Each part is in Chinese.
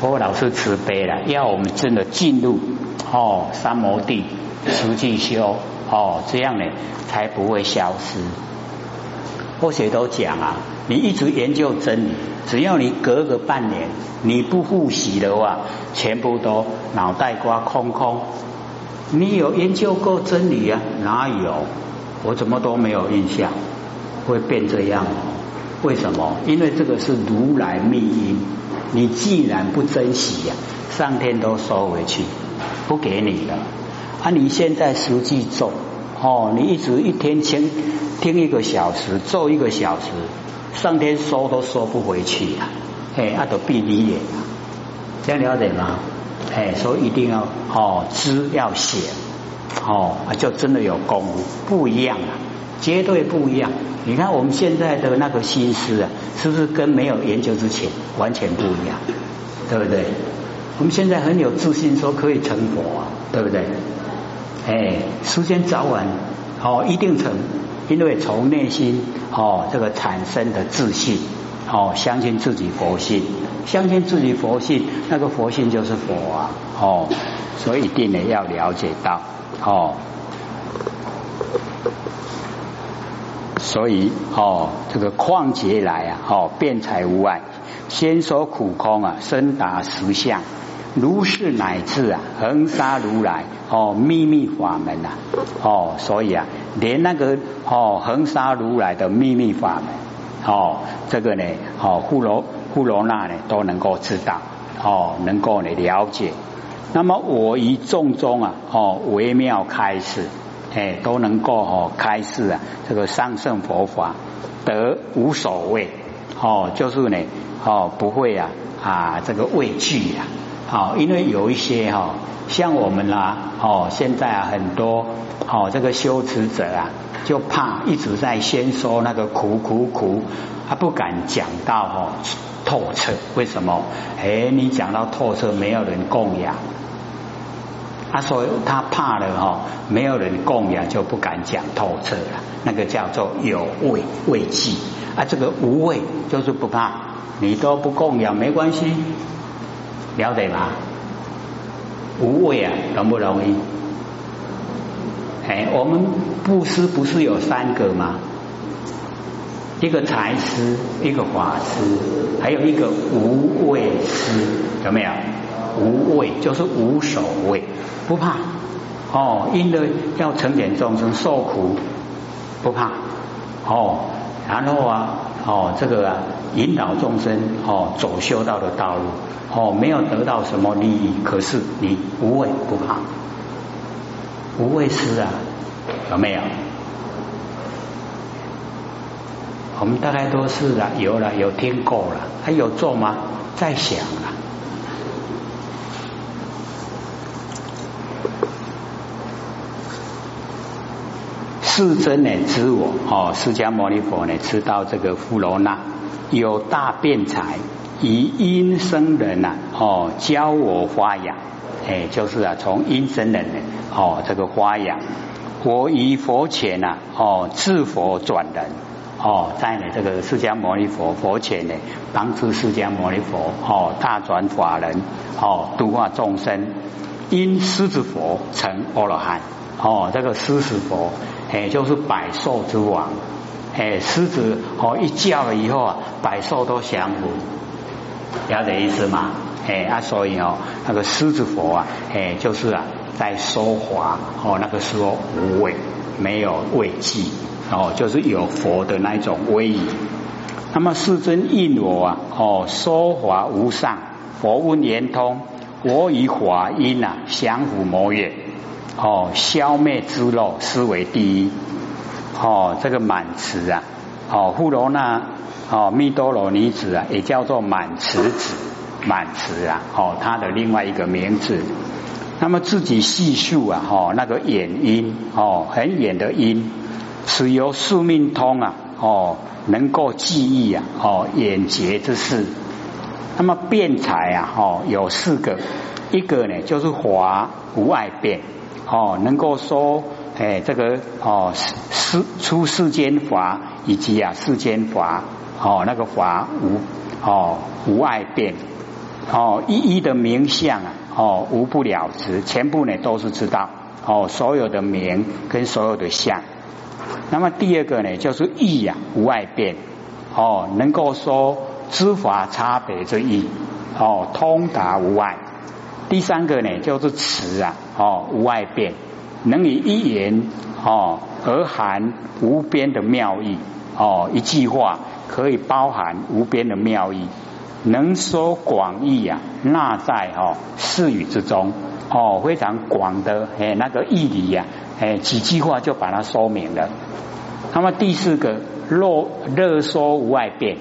佛老师慈悲了，要我们真的进入哦三摩地实际修哦，这样呢才不会消失。或谁都讲啊，你一直研究真理，只要你隔个半年你不复习的话，全部都脑袋瓜空空。你有研究过真理啊？哪有？我怎么都没有印象，会变这样？为什么？因为这个是如来密因，你既然不珍惜呀，上天都收回去，不给你了。啊，你现在实际做哦，你一直一天听听一个小时，做一个小时，上天收都收不回去呀。哎，阿都闭你眼，这样了解吗？哎，所以一定要哦，知要写哦，就真的有功夫，不一样啊，绝对不一样。你看我们现在的那个心思啊，是不是跟没有研究之前完全不一样？对不对？我们现在很有自信，说可以成佛啊，对不对？哎，时间早晚哦，一定成，因为从内心哦这个产生的自信哦，相信自己佛性。相信自己佛性，那个佛性就是佛啊！哦，所以一定呢要了解到哦，所以哦，这个况劫来啊，哦，辩才无碍，先说苦空啊，深达实相，如是乃至啊，恒沙如来哦，秘密法门呐，哦，所以啊，连那个哦，恒沙如来的秘密法门哦，这个呢，哦，护罗。富罗那呢都能够知道哦，能够呢了解。那么我于众中啊哦微妙开始，哎都能够哦开示啊这个上圣佛法得无所谓哦，就是呢哦不会啊啊这个畏惧呀哦，因为有一些哈像我们啦哦现在啊很多哦这个修持者啊就怕一直在先说那个苦苦苦，他不敢讲到哦。透彻？为什么？哎，你讲到透彻，没有人供养。他说他怕了哈，没有人供养就不敢讲透彻了。那个叫做有畏畏忌啊，这个无畏就是不怕，你都不供养没关系，了解吗？无畏啊，容不容易？哎，我们布施不是有三个吗？一个财师，一个法师，还有一个无畏师，有没有？无畏就是无所谓，不怕哦，因为要成点众生受苦，不怕哦。然后啊，哦，这个啊，引导众生哦走修道的道路哦，没有得到什么利益，可是你无畏不怕，无畏师啊，有没有？我们大概都是了，有了，有听够了，还有做吗？在想啊。世尊呢知我哦，释迦牟尼佛呢知道这个富罗那有大辩才，以阴生人呐哦教我发扬，哎，就是啊从阴生人呢哦这个发扬，我以佛前呐哦自佛转人。哦，在呢这个释迦牟尼佛佛前呢，帮助释迦牟尼佛哦大转法轮哦度化众生，因狮子佛成阿罗汉哦，这个狮子佛哎就是百兽之王哎，狮子哦一叫了以后啊，百兽都降服，了解意思吗？哎啊，所以哦那个狮子佛啊哎就是啊在说法哦那个时候无畏，没有畏惧。哦，就是有佛的那一种威仪。那么世尊应我啊，哦，说法无上，佛问圆通，我与华音啊，降伏魔业，哦，消灭之漏，思维第一。哦，这个满慈啊，哦，富罗那，哦，密多罗尼子啊，也叫做满慈子，满慈啊，哦，他的另外一个名字。那么自己细数啊，哦，那个眼音，哦，很远的音。此由宿命通啊，哦，能够记忆啊，哦，眼节之事。那么辩才啊，哦，有四个，一个呢就是华无碍辩，哦，能够说，哎，这个哦世出世间法以及啊世间法，哦，那个法无哦无碍辩。哦，一一的名相啊，哦，无不了之，全部呢都是知道哦，所有的名跟所有的相。那么第二个呢，就是义呀，无碍变哦，能够说知法差别之意哦，通达无碍。第三个呢，就是词啊，哦，无外变，能以一言哦而含无边的妙意哦，一句话可以包含无边的妙意。能说广义呀，纳在哦四语之中哦，非常广的哎那个义理呀，哎几句话就把它说明了。那么第四个，若热说无外变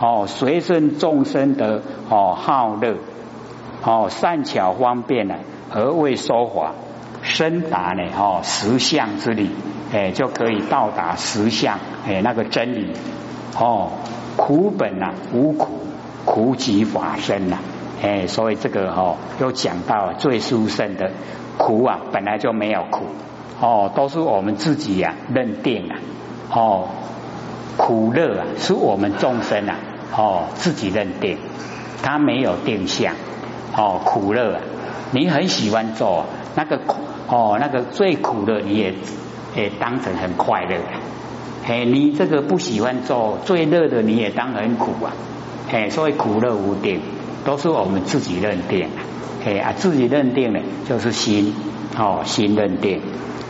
哦，随顺众生的哦好乐哦善巧方便呢，而为说法，深达呢哦实相之理，哎就可以到达实相哎那个真理哦苦本呐无苦。苦即法身呐，哎，所以这个哈又讲到最殊胜的苦啊，本来就没有苦哦，都是我们自己呀认定啊，哦，苦乐啊是我们众生啊哦自己认定，他没有定向哦苦乐啊，你很喜欢做那个苦哦那个最苦的你也也当成很快乐，嘿，你这个不喜欢做最乐的你也当很苦啊。嘿，所以苦乐无定，都是我们自己认定。嘿啊，自己认定的，就是心哦，心认定。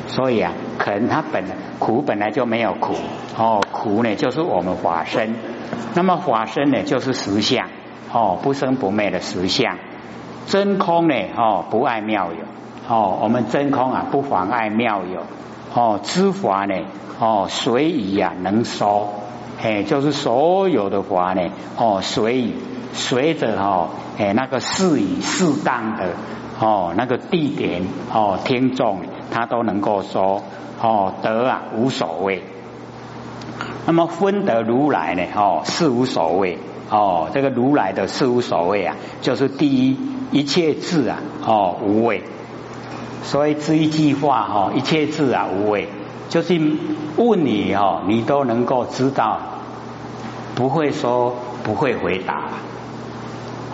所以啊，可能它本苦本来就没有苦哦，苦呢就是我们法身。那么法身呢，就是实相哦，不生不灭的实相。真空呢哦，不爱妙有哦，我们真空啊，不妨碍妙有哦，知法呢哦，随意啊能收。哎，就是所有的法呢，哦，随随着哈，哎，那个适宜适当的哦，那个地点哦，听众他都能够说哦，得啊无所谓。那么分得如来呢，哦，是无所谓哦，这个如来的是无所谓啊，就是第一一切智啊，哦，无畏。所以这一句话哈，一切智啊，无畏。就是问你哦，你都能够知道，不会说不会回答。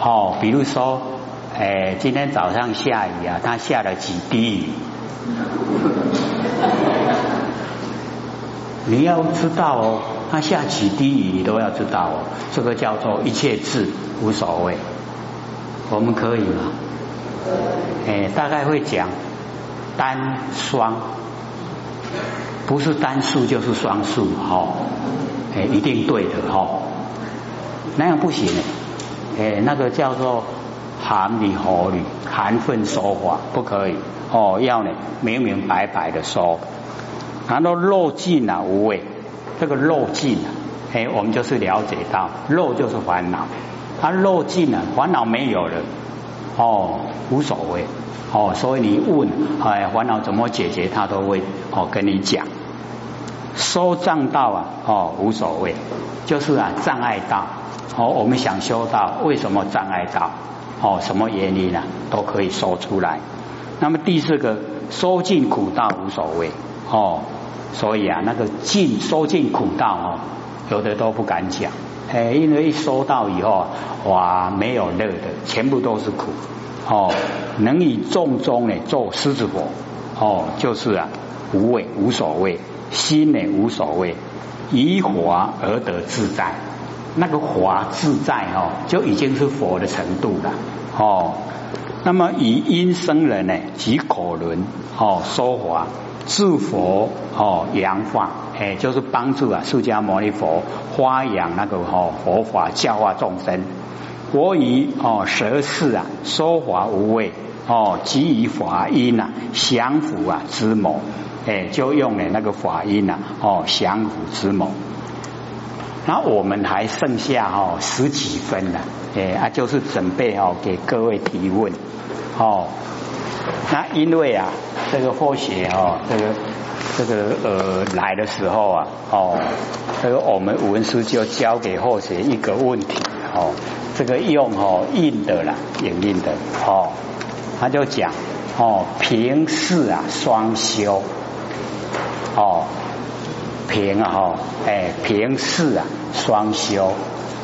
哦，比如说，哎，今天早上下雨啊，它下了几滴雨，你要知道哦，它下几滴雨你都要知道哦，这个叫做一切智无所谓，我们可以吗？哎，大概会讲单双。不是单数就是双数，哈，哎，一定对的，哈，那样不行，哎，那个叫做含理合理，含混说法不可以，哦，要呢明明白白的说，然后漏尽了无畏，这个漏尽啊，哎，我们就是了解到漏就是烦恼，它漏尽了，烦恼没有了，哦，无所谓。哦，所以你问，哎，烦恼怎么解决，他都会哦跟你讲。收障道啊，哦无所谓，就是啊障碍道。哦，我们想修道，为什么障碍道？哦，什么原因呢？都可以说出来。那么第四个，收尽苦道无所谓。哦，所以啊，那个尽收尽苦道哦，有的都不敢讲。哎，因为一收到以后，哇，没有乐的，全部都是苦。哦，能以众中呢做狮子火，哦，就是啊无畏无所谓，心呢无所谓，以华而得自在，那个华自在哦，就已经是佛的程度了。哦，那么以因生人呢即可轮哦说法自佛哦扬化，哎，就是帮助啊释迦牟尼佛发扬那个哦佛法教化众生。我以哦舌事啊说法无畏哦，给予法音呐降伏啊之谋，哎，就用了那个法音呐哦降伏之谋。那我们还剩下哦十几分了，哎啊，就是准备哦给各位提问哦。那因为啊这个或许哦这个这个呃来的时候啊哦这个我们文师就交给或许一个问题哦。这个用哦印的啦，影印的哦，他就讲哦平视啊双修哦平啊哈哎平视啊双修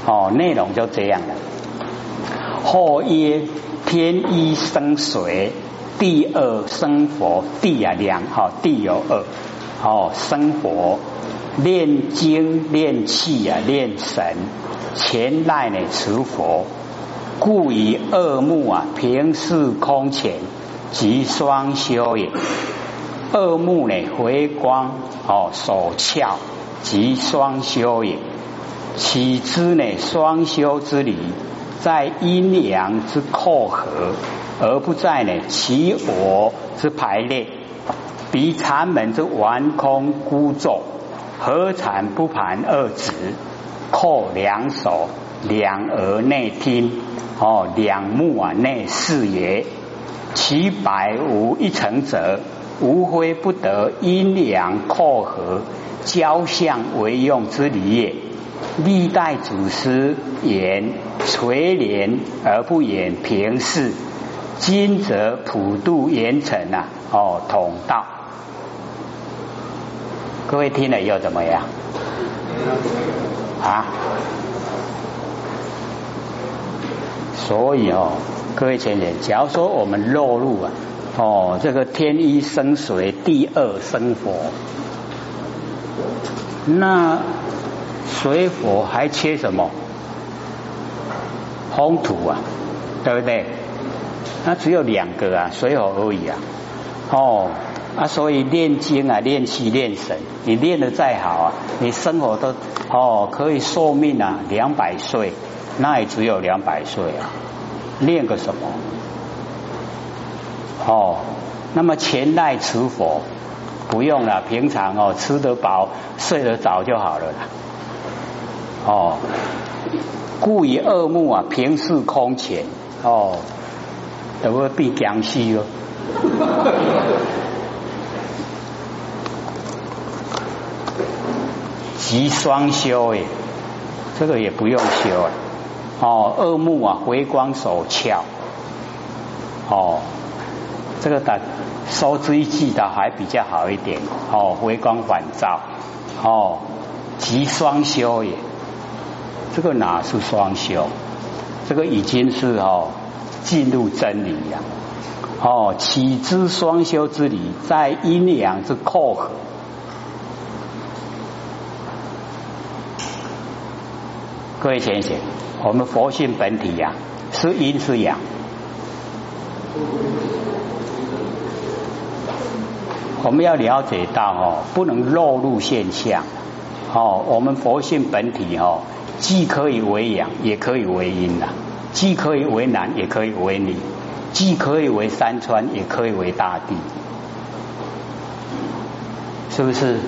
哦内容就这样的，后曰天一生水，地二生佛。地啊两，哈地有二，哦生佛。炼精炼气啊，炼神，前赖呢持佛，故以二目啊平视空前，即双修也。二目呢回光哦，手翘，即双修也。岂知呢双修之理，在阴阳之扣合，而不在呢其我之排列，比禅门之顽空孤坐。何产不盘二指，扣两手，两耳内听，哦，两目啊内视也。其百无一成者，无非不得阴阳扣合，交相为用之理也。历代祖师言垂帘而不言平视，今则普渡严惩啊，哦，统道。各位听了又怎么样？啊？所以哦，各位前人，假如说我们落入啊，哦，这个天一生水，地二生火，那水火还缺什么？风土啊，对不对？那只有两个啊，水火而已啊，哦。啊，所以练精啊，练气，练神，你练的再好啊，你生活都哦可以寿命啊两百岁，那也只有两百岁啊，练个什么？哦，那么前代持佛不用了，平常哦吃得饱，睡得早就好了啦。哦，故以恶目啊平视空前，哦，都会变僵尸哦。即双修诶，这个也不用修啊。哦，二目啊，回光手窍。哦，这个打收之一记的还比较好一点。哦，回光返照。哦，即双修也，这个哪是双修？这个已经是哦进入真理呀。哦，岂知双修之理，在阴阳之扣合。各位先生，我们佛性本体呀，是阴是阳？我们要了解到哦，不能落入现象哦。我们佛性本体哦，既可以为阳，也可以为阴的；既可以为男，也可以为女；既可以为山川，也可以为大地，是不是？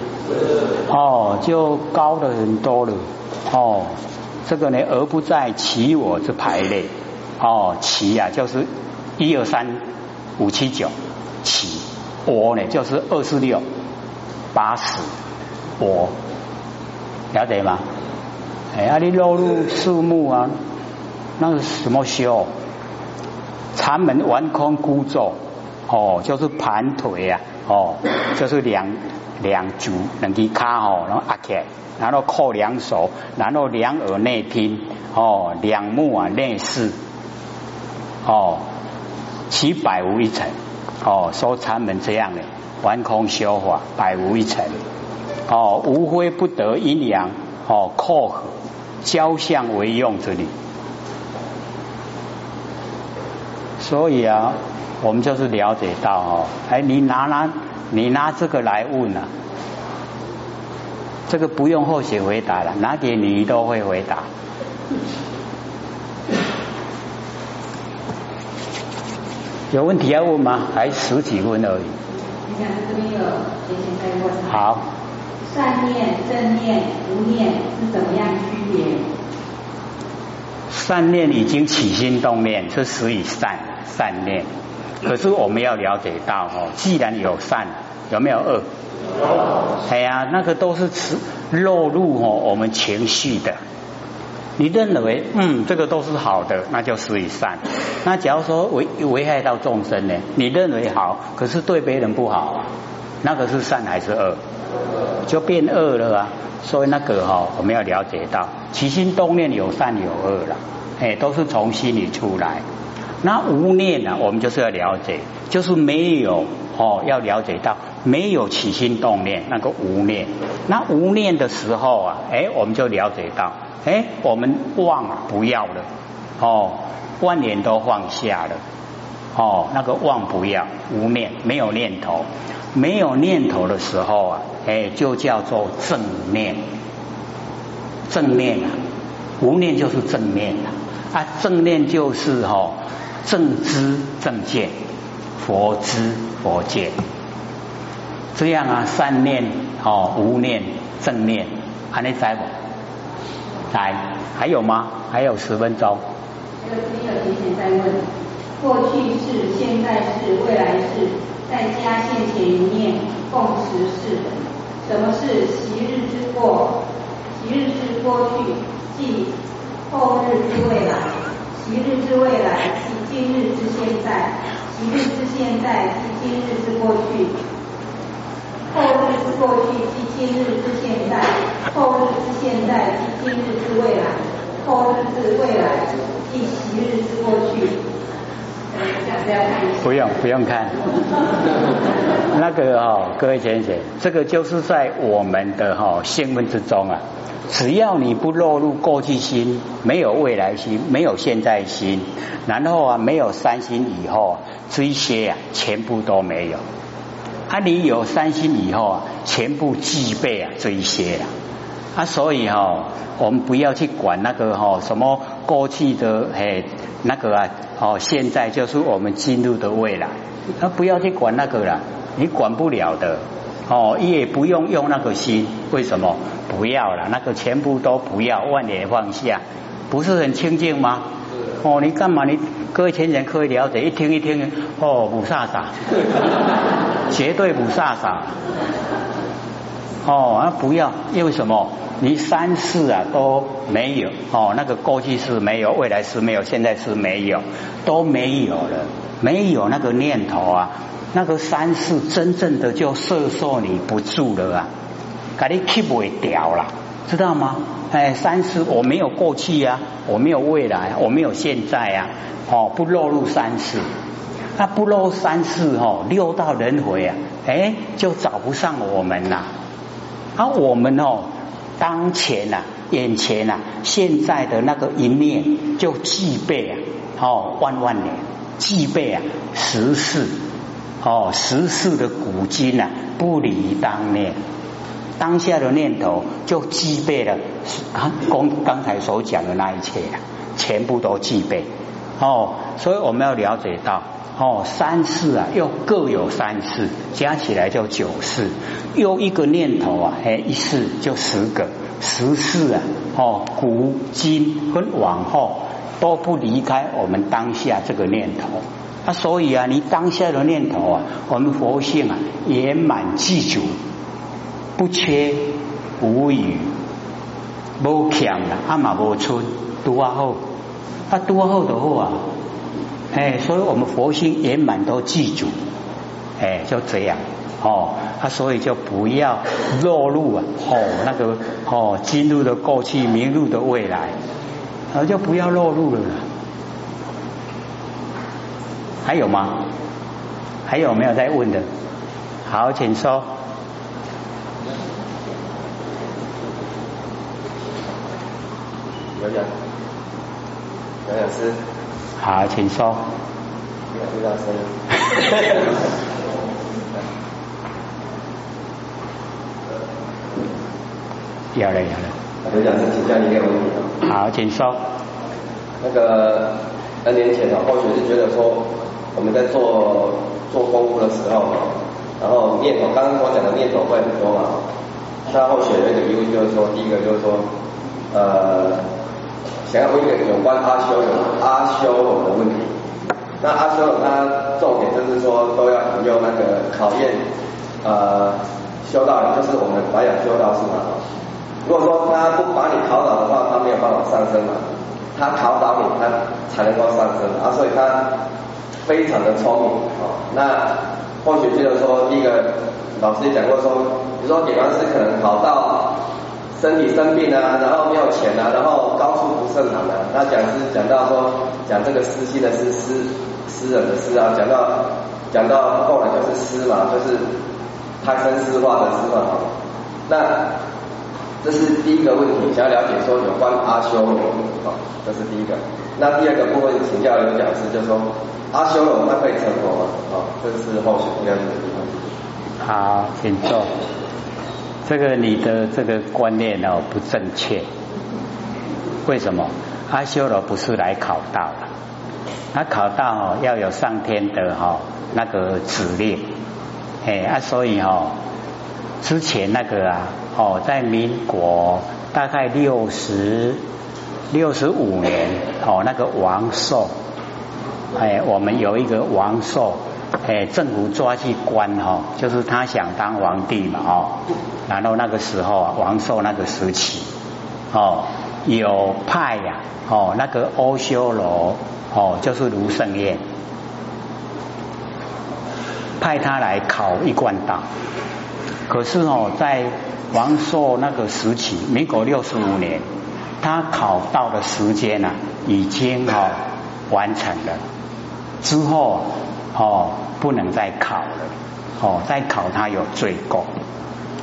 哦，就高的很多了哦。这个呢，而不在其我之排列哦，其啊就是一二三五七九，其我呢就是二四六八十，我了解吗？哎，啊，你落入树木啊，那是什么修？禅门完空孤坐哦，就是盘腿啊，哦，就是两两足两只卡哦，然后压起来。然后扣两手，然后两耳内听，哦，两目啊内视，哦，其百无一成，哦，说禅门这样的玩空修法，百无一成，哦，无非不得阴阳，哦，扣合交相为用之理。所以啊，我们就是了解到哦，哎，你拿拿你拿这个来问啊。这个不用后写回答了，拿给你都会回答。有问题要问吗？还十几问而已。你看这边有先生在问。好。善念、正念、无念是怎么样区别？善念已经起心动念，是属于善善念。可是我们要了解到哦，既然有善，有没有恶？哎呀，那个都是吃落入哦我们情绪的。你认为嗯这个都是好的，那就属于善。那假如说危危害到众生呢？你认为好，可是对别人不好，那个是善还是恶？就变恶了啊！所以那个哈我们要了解到起心动念有善有恶了。哎，都是从心里出来。那无念呢，我们就是要了解，就是没有哦，要了解到没有起心动念那个无念。那无念的时候啊，哎，我们就了解到，哎，我们忘不要了，哦，万念都放下了，哦，那个忘不要无念，没有念头，没有念头的时候啊，哎，就叫做正念，正念啊，无念就是正念啊，啊，正念就是哦。正知正见，佛知佛见，这样啊，善念哦，无念正念，还能在不？来，还有吗？还有十分钟。这个第一个提前在问：过去是、现在是、未来是，在家现前一念，共识式。什么是昔日之过？昔日之过去，即后日之未来。昔日之未来，即今日之现在；昔日之现在，即今日之过去；后日之过去，即今日之现在；后日之现在，即今日之未来；后日之未来，即昔日之过去。不用不用看，那个哦，各位先生，这个就是在我们的哈新闻之中啊。只要你不落入过去心，没有未来心，没有现在心，然后啊没有三心以后，这些啊全部都没有。啊，你有三心以后啊，全部具备啊这一些啊。啊，所以哈，我们不要去管那个哈什么过去的嘿那个啊哦，现在就是我们进入的未来，啊不要去管那个了，你管不了的。哦，也不用用那个心，为什么不要了？那个全部都不要，万年放下，不是很清净吗？哦，你干嘛？你各位前人可以了解，一听一听，哦，不飒飒，绝对不飒飒。哦，啊，不要，因为什么？你三世啊都没有，哦，那个过去是没有，未来是没有，现在是没有，都没有了，没有那个念头啊。那个三世真正的就摄受你不住了啊，给你 keep 不掉了，知道吗？哎，三世我没有过去呀，我没有未来，我没有现在呀，哦，不落入三世，那不落三世哦，六道轮回啊，哎，就找不上我们呐。而我们哦，当前呐，眼前呐，现在的那个一念就具备啊，哦，万万年具备啊，十世。哦，十世的古今呐，不离当念，当下的念头就具备了刚刚才所讲的那一切啊，全部都具备。哦，所以我们要了解到，哦，三世啊，又各有三世，加起来就九世，又一个念头啊，哎，一世就十个，十世啊，哦，古今跟往后都不离开我们当下这个念头。啊，所以啊，你当下的念头啊，我们佛性啊圆满具足，不缺无余，无强啊阿玛无春多好，啊多好的好啊，哎，所以我们佛性圆满都具足，哎，就这样哦，啊，所以就不要落入啊，哦，那个哦，今日的过去，明日的未来，啊，就不要落入了。还有吗？还有没有在问的？好，请说。有讲，有讲师。好，请说。有讲师。有了，有了。有讲师，请教你一个问题。好，请说。那个 N 年前呢，或许是觉得说。我们在做做功夫的时候，然后念头，刚刚我讲的念头会很多嘛。他后学的一个疑问就是说，第一个就是说，呃，想要问一个有关阿修罗阿修罗的问题。那阿修罗他重点就是说，都要用那个考验呃修道人，就是我们白养修道士嘛。如果说他不把你考倒的话，他没有办法上升嘛。他考倒你，他才能够上升啊，所以他。非常的聪明啊！那或许就是说，第一个老师也讲过说，比如说点完师可能考到身体生病啊，然后没有钱啊，然后高处不胜寒啊。那讲是讲到说讲这个私心的是诗诗人的诗啊，讲到讲到后来就是诗嘛，就是贪生诗化的诗嘛。那这是第一个问题，想要了解说有关阿修罗啊，这是第一个。那第二个部分请教刘讲师，就说阿修罗他可以成佛吗？啊，这是后续了解的地方。好，请坐。这个你的这个观念哦不正确，为什么？阿修罗不是来考道的，他考道哦要有上天的哈那个指令，哎啊所以哦之前那个啊哦在民国大概六十六十五年哦那个王寿，哎我们有一个王寿。哎，政府抓去关哈，就是他想当皇帝嘛哦，然后那个时候啊，王寿那个时期哦，有派呀哦，那个欧修罗哦，就是卢胜彦，派他来考一贯道，可是哦，在王寿那个时期，民国六十五年，他考到的时间呢，已经哦完成了，之后。哦，不能再考了，哦，再考他有罪过，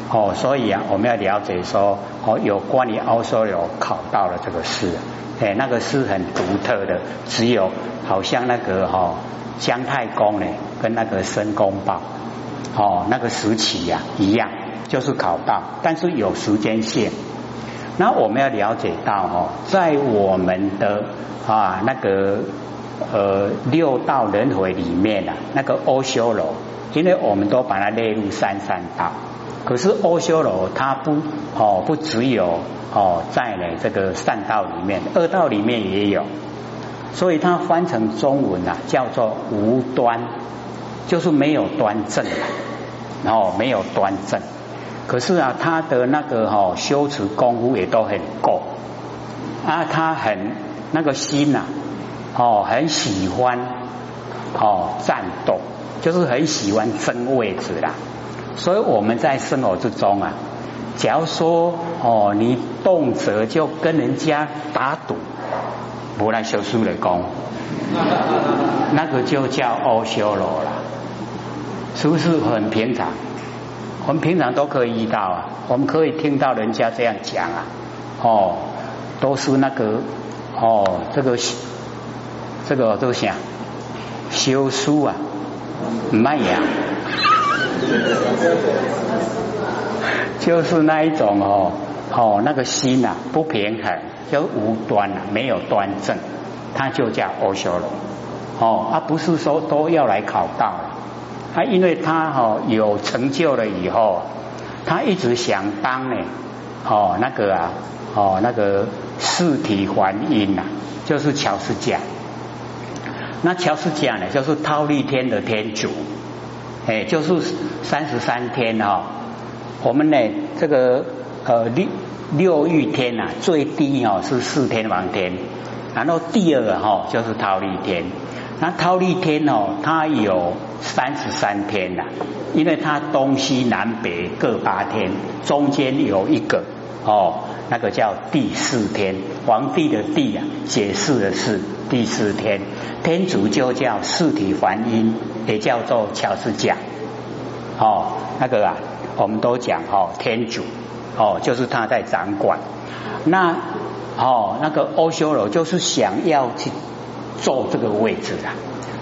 哦，所以啊，我们要了解说，哦，有关于奥修罗考到了这个事，哎，那个是很独特的，只有好像那个哈姜太公呢，跟那个申公豹，哦，那个时期呀一样，就是考到，但是有时间线。那我们要了解到哈，在我们的啊那个。呃，六道轮回里面啊，那个欧修罗，因为我们都把它列入三三道，可是欧修罗它不哦，不只有哦在呢这个善道里面，恶道里面也有，所以它翻成中文啊叫做无端，就是没有端正，然后没有端正，可是啊，他的那个哈修持功夫也都很够，啊，他很那个心呐。哦，很喜欢哦战斗，就是很喜欢争位置啦。所以我们在生活之中啊，假如说哦你动辄就跟人家打赌，不来修书的功，那个就叫欧修罗了，是不是很平常？我们平常都可以遇到啊，我们可以听到人家这样讲啊，哦，都是那个哦这个。这个都想修书啊，卖呀，就是那一种哦哦，那个心呐不平衡，就无端啊，没有端正，他就叫欧修罗哦，而不是说都要来考道，他因为他哦有成就了以后，他一直想当呢哦那个啊哦那个四体还阴呐，就是乔斯讲。那乔斯甲呢，就是忉利天的天主，哎，就是三十三天哈。我们呢，这个呃六六欲天呐，最低哦是四天王天，然后第二个哈就是忉利天。那忉利天哦，它有三十三天呐，因为它东西南北各八天，中间有一个哦，那个叫第四天，皇帝的帝啊，解释的是。第四天，天主就叫四体还阴，也叫做乔斯甲。哦，那个啊，我们都讲哦，天主哦，就是他在掌管。那哦，那个欧修罗就是想要去坐这个位置啊，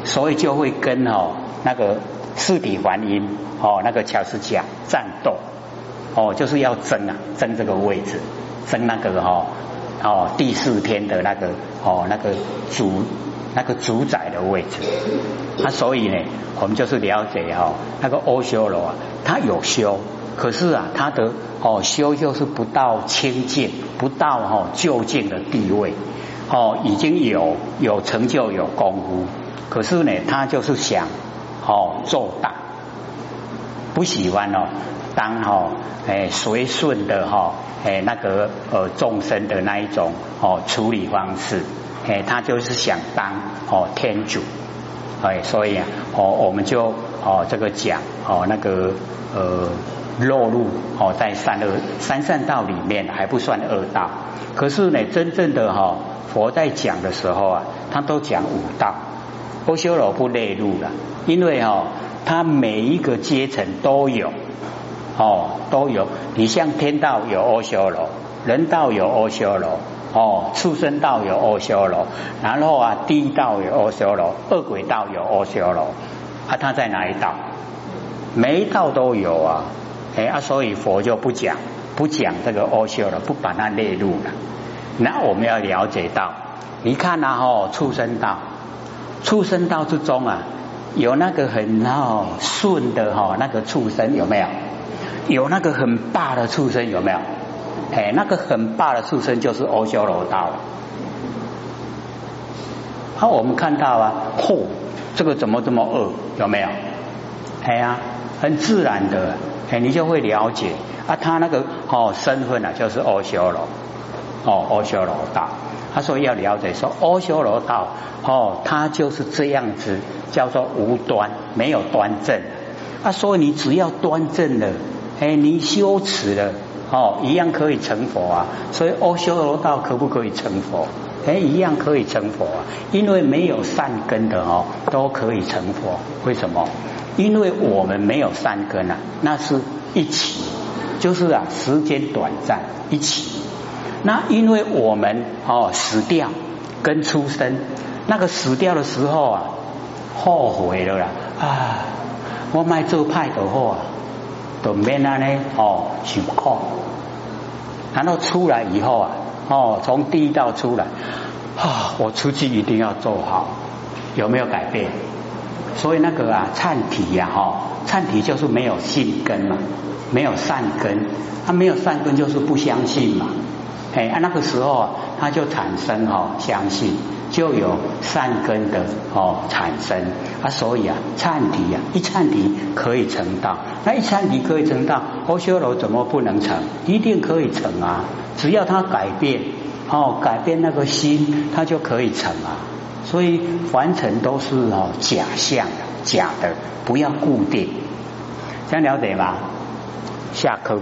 所以就会跟哦那个四体还阴哦那个乔斯甲战斗。哦，就是要争啊，争这个位置，争那个哈。哦，第四天的那个哦，那个主那个主宰的位置，那所以呢，我们就是了解哈，那个欧修罗啊，他有修，可是啊，他的哦修就是不到清净，不到哈就近的地位，哦已经有有成就有功夫，可是呢，他就是想哦做大，不喜欢哦当哈哎随顺的哈。哎，那个呃众生的那一种哦处理方式，哎，他就是想当哦天主。哎，所以啊，哦，我们就哦这个讲哦那个呃落入哦在三恶三善道里面还不算恶道，可是呢，真正的哈佛在讲的时候啊，他都讲五道，阿修罗不列入了，因为哦他每一个阶层都有哦都有，你像天道有阿修罗，人道有阿修罗。哦，畜生道有阿修罗，然后啊，地道有阿修罗，恶鬼道有阿修罗，啊，他在哪一道？每一道都有啊，哎啊，所以佛就不讲，不讲这个阿修罗，不把它列入了。那我们要了解到，你看啊，哦，畜生道，畜生道之中啊，有那个很哦顺的哈，那个畜生有没有？有那个很霸的畜生有没有？哎，那个很霸的畜生就是阿修罗道。好，我们看到啊，嚯，这个怎么这么恶？有没有？哎呀，很自然的，哎，你就会了解啊，他那个哦身份啊，就是阿修罗，哦，阿修罗道。他说要了解说，阿修罗道哦，他就是这样子，叫做无端，没有端正。啊，所以你只要端正了，哎，你修持了。哦，一样可以成佛啊！所以阿修罗道可不可以成佛？哎，一样可以成佛啊！因为没有善根的哦，都可以成佛。为什么？因为我们没有善根啊，那是一起，就是啊，时间短暂一起。那因为我们哦死掉跟出生，那个死掉的时候啊，后悔了啦啊！我卖做派的货。都免安呢哦，受苦，然后出来以后啊，哦，从地道出来啊，我出去一定要做好，有没有改变？所以那个啊，忏体呀，哈，忏体就是没有信根嘛，没有善根，他没有善根就是不相信嘛，哎，那个时候啊，他就产生哈相信。就有善根的哦产生啊，所以啊忏体啊一忏体可以成道，那一忏体可以成道，阿修罗怎么不能成？一定可以成啊！只要他改变哦，改变那个心，他就可以成啊。所以凡尘都是哦假象，假的，不要固定，这样了解吧？下课。